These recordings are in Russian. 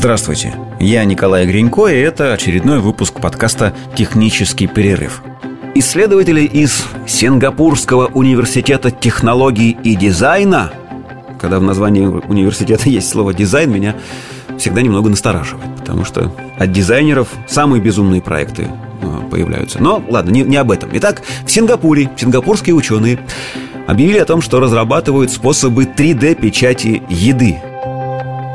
Здравствуйте, я Николай Гринько, и это очередной выпуск подкаста «Технический перерыв». Исследователи из Сингапурского университета технологий и дизайна Когда в названии университета есть слово «дизайн», меня всегда немного настораживает Потому что от дизайнеров самые безумные проекты э, появляются. Но ладно, не, не об этом. Итак, в Сингапуре сингапурские ученые объявили о том, что разрабатывают способы 3D-печати еды –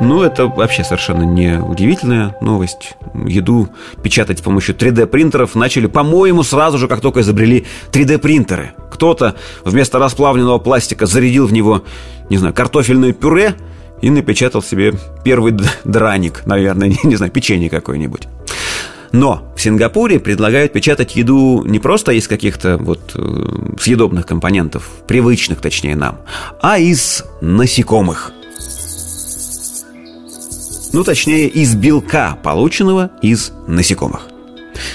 ну, это вообще совершенно не удивительная новость. Еду печатать с помощью 3D-принтеров начали, по-моему, сразу же, как только изобрели 3D-принтеры. Кто-то вместо расплавленного пластика зарядил в него, не знаю, картофельное пюре и напечатал себе первый драник, наверное, не, знаю, печенье какое-нибудь. Но в Сингапуре предлагают печатать еду не просто из каких-то вот э, съедобных компонентов, привычных, точнее, нам, а из насекомых – ну, точнее, из белка, полученного из насекомых.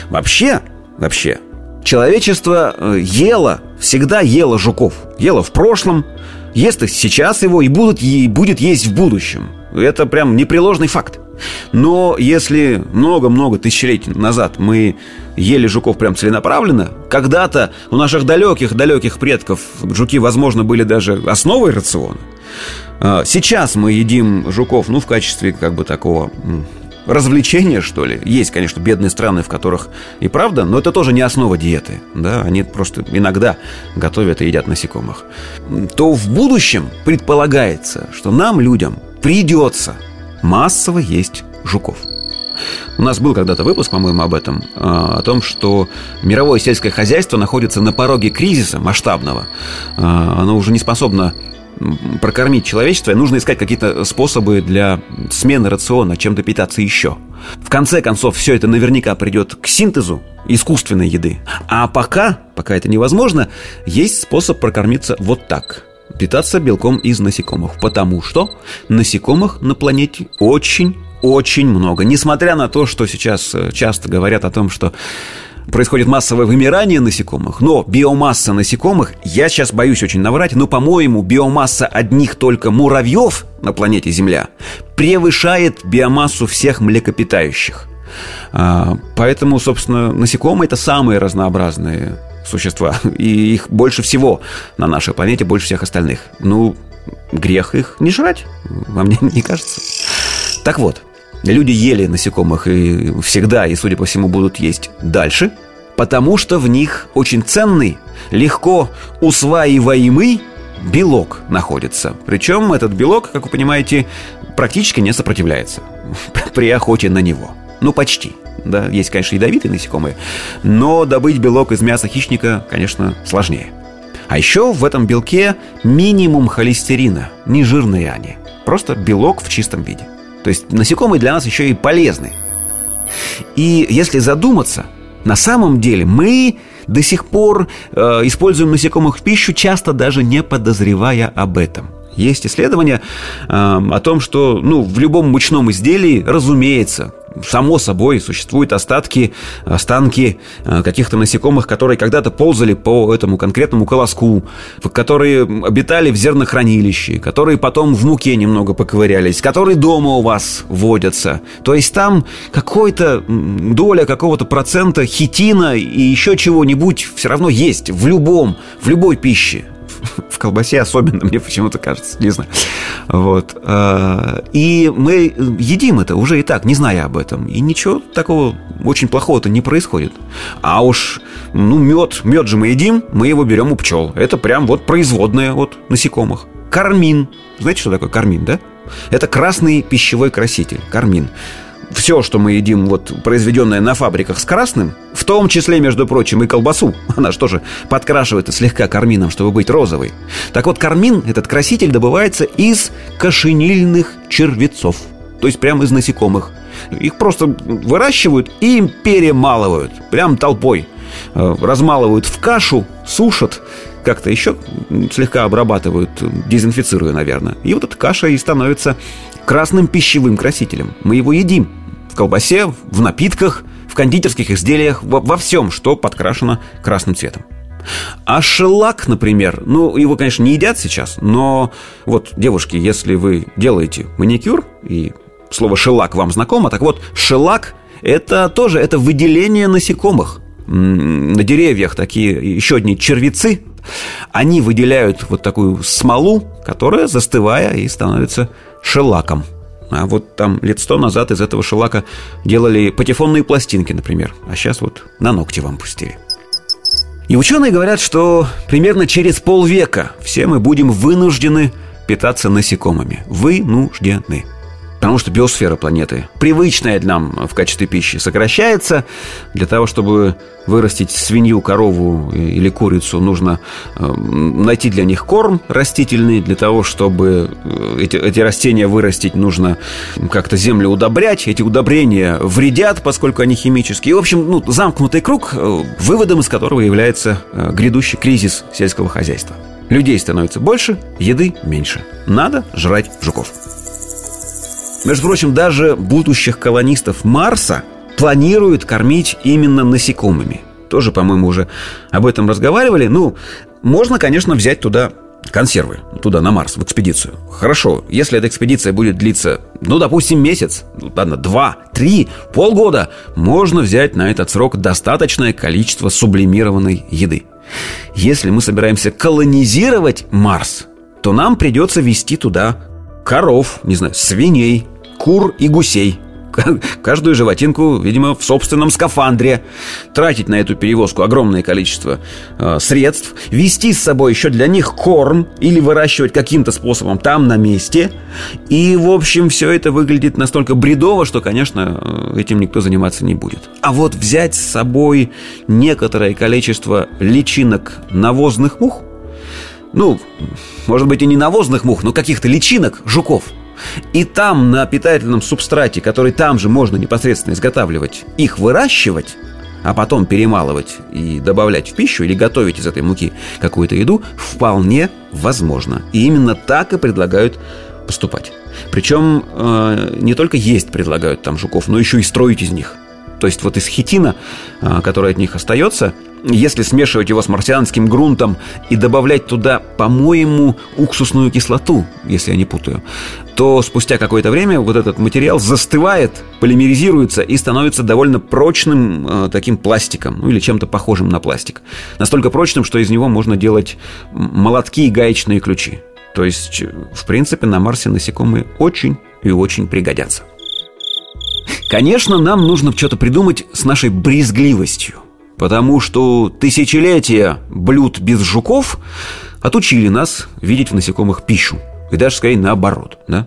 Вообще, вообще, человечество э, ело, всегда ело жуков. Ело в прошлом, ест их сейчас его и будут, и будет есть в будущем. Это прям непреложный факт. Но если много-много тысячелетий назад мы ели жуков прям целенаправленно, когда-то у наших далеких-далеких предков жуки, возможно, были даже основой рациона, сейчас мы едим жуков, ну, в качестве как бы такого развлечения, что ли. Есть, конечно, бедные страны, в которых и правда, но это тоже не основа диеты. Да, они просто иногда готовят и едят насекомых. То в будущем предполагается, что нам, людям, придется массово есть жуков. У нас был когда-то выпуск, по-моему, об этом, а, о том, что мировое сельское хозяйство находится на пороге кризиса масштабного. А, оно уже не способно прокормить человечество, нужно искать какие-то способы для смены рациона, чем-то питаться еще. В конце концов, все это наверняка придет к синтезу искусственной еды. А пока, пока это невозможно, есть способ прокормиться вот так – питаться белком из насекомых. Потому что насекомых на планете очень очень много. Несмотря на то, что сейчас э, часто говорят о том, что происходит массовое вымирание насекомых, но биомасса насекомых, я сейчас боюсь очень наврать, но, по-моему, биомасса одних только муравьев на планете Земля превышает биомассу всех млекопитающих. А, поэтому, собственно, насекомые – это самые разнообразные существа, и их больше всего на нашей планете, больше всех остальных. Ну, грех их не жрать, вам не, не кажется? Так вот, Люди ели насекомых и всегда, и, судя по всему, будут есть дальше, потому что в них очень ценный, легко усваиваемый белок находится. Причем этот белок, как вы понимаете, практически не сопротивляется при охоте на него. Ну, почти. Да, есть, конечно, ядовитые насекомые, но добыть белок из мяса хищника, конечно, сложнее. А еще в этом белке минимум холестерина, не жирные они. Просто белок в чистом виде. То есть насекомые для нас еще и полезны. И если задуматься, на самом деле мы до сих пор э, используем насекомых в пищу, часто даже не подозревая об этом – есть исследования э, о том, что ну, в любом мучном изделии, разумеется, само собой существуют остатки, останки э, каких-то насекомых, которые когда-то ползали по этому конкретному колоску, которые обитали в зернохранилище, которые потом в муке немного поковырялись, которые дома у вас водятся. То есть там какой-то доля какого-то процента хитина и еще чего-нибудь все равно есть в любом, в любой пище в колбасе особенно, мне почему-то кажется, не знаю. Вот. А, и мы едим это уже и так, не зная об этом. И ничего такого очень плохого-то не происходит. А уж, ну, мед, мед же мы едим, мы его берем у пчел. Это прям вот производное от насекомых. Кармин. Знаете, что такое кармин, да? Это красный пищевой краситель, кармин все, что мы едим, вот произведенное на фабриках с красным, в том числе, между прочим, и колбасу, она же тоже подкрашивается слегка кармином, чтобы быть розовой. Так вот, кармин, этот краситель, добывается из кошенильных червецов, то есть прямо из насекомых. Их просто выращивают и перемалывают, прям толпой. Э, размалывают в кашу, сушат, как-то еще слегка обрабатывают, дезинфицируя, наверное. И вот эта каша и становится красным пищевым красителем. Мы его едим в колбасе, в напитках, в кондитерских изделиях, во, во всем, что подкрашено красным цветом. А шелак, например, ну, его, конечно, не едят сейчас, но вот, девушки, если вы делаете маникюр и слово «шелак» вам знакомо. Так вот, шелак – это тоже это выделение насекомых. На деревьях такие еще одни червецы, они выделяют вот такую смолу, которая, застывая, и становится шелаком. А вот там лет сто назад из этого шелака делали патефонные пластинки, например. А сейчас вот на ногти вам пустили. И ученые говорят, что примерно через полвека все мы будем вынуждены питаться насекомыми. Вынуждены потому что биосфера планеты, привычная нам в качестве пищи, сокращается. Для того, чтобы вырастить свинью, корову или курицу, нужно э, найти для них корм растительный. Для того, чтобы э, эти, эти растения вырастить, нужно как-то землю удобрять. Эти удобрения вредят, поскольку они химические. В общем, ну, замкнутый круг, э, выводом из которого является грядущий кризис сельского хозяйства. Людей становится больше, еды меньше. Надо жрать жуков. Между прочим, даже будущих колонистов Марса планируют кормить именно насекомыми. Тоже, по-моему, уже об этом разговаривали. Ну, можно, конечно, взять туда консервы туда, на Марс, в экспедицию. Хорошо, если эта экспедиция будет длиться, ну, допустим, месяц, ну, ладно, два, три, полгода, можно взять на этот срок достаточное количество сублимированной еды. Если мы собираемся колонизировать Марс, то нам придется вести туда коров, не знаю, свиней, кур и гусей. Каждую животинку, видимо, в собственном скафандре. Тратить на эту перевозку огромное количество э, средств. Вести с собой еще для них корм или выращивать каким-то способом там на месте. И, в общем, все это выглядит настолько бредово, что, конечно, э, этим никто заниматься не будет. А вот взять с собой некоторое количество личинок навозных мух, ну, может быть и не навозных мух, но каких-то личинок, жуков – и там на питательном субстрате, который там же можно непосредственно изготавливать, их выращивать, а потом перемалывать и добавлять в пищу или готовить из этой муки какую-то еду, вполне возможно. И именно так и предлагают поступать. Причем э, не только есть предлагают там жуков, но еще и строить из них. То есть вот из хитина, э, который от них остается, если смешивать его с марсианским грунтом и добавлять туда, по-моему, уксусную кислоту, если я не путаю, то спустя какое-то время вот этот материал застывает, полимеризируется и становится довольно прочным э, таким пластиком, ну или чем-то похожим на пластик. Настолько прочным, что из него можно делать молотки и гаечные ключи. То есть, в принципе, на Марсе насекомые очень и очень пригодятся. Конечно, нам нужно что-то придумать с нашей брезгливостью – Потому что тысячелетия блюд без жуков отучили нас видеть в насекомых пищу. И даже, скорее, наоборот, да?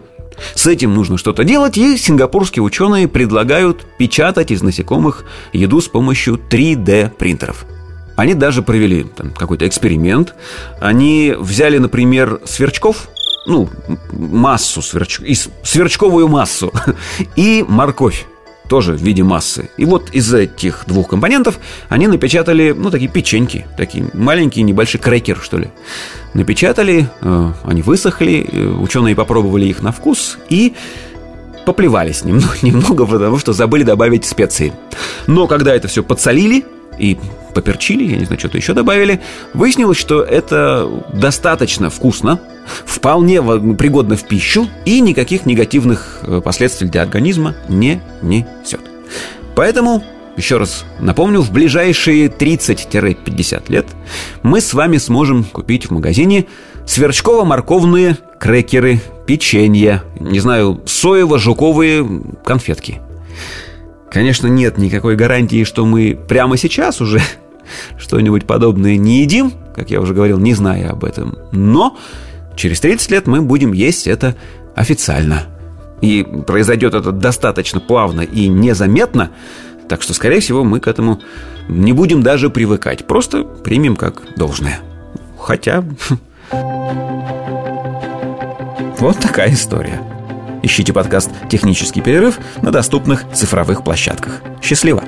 С этим нужно что-то делать, и сингапурские ученые предлагают печатать из насекомых еду с помощью 3D-принтеров. Они даже провели какой-то эксперимент. Они взяли, например, сверчков, ну, массу сверч... сверчковую массу и морковь тоже в виде массы. И вот из этих двух компонентов они напечатали, ну, такие печеньки, такие маленькие, небольшие крекер, что ли. Напечатали, э, они высохли, э, ученые попробовали их на вкус и поплевались немного, немного, потому что забыли добавить специи. Но когда это все подсолили и поперчили, я не знаю, что-то еще добавили, выяснилось, что это достаточно вкусно, вполне пригодно в пищу и никаких негативных э, последствий для организма не несет. Поэтому еще раз напомню, в ближайшие 30-50 лет мы с вами сможем купить в магазине сверчково-морковные крекеры, печенье, не знаю, соево-жуковые конфетки. Конечно, нет никакой гарантии, что мы прямо сейчас уже что-нибудь подобное не едим, как я уже говорил, не зная об этом. Но через 30 лет мы будем есть это официально. И произойдет это достаточно плавно и незаметно, так что, скорее всего, мы к этому не будем даже привыкать. Просто примем как должное. Хотя... Вот такая история. Ищите подкаст «Технический перерыв» на доступных цифровых площадках. Счастливо!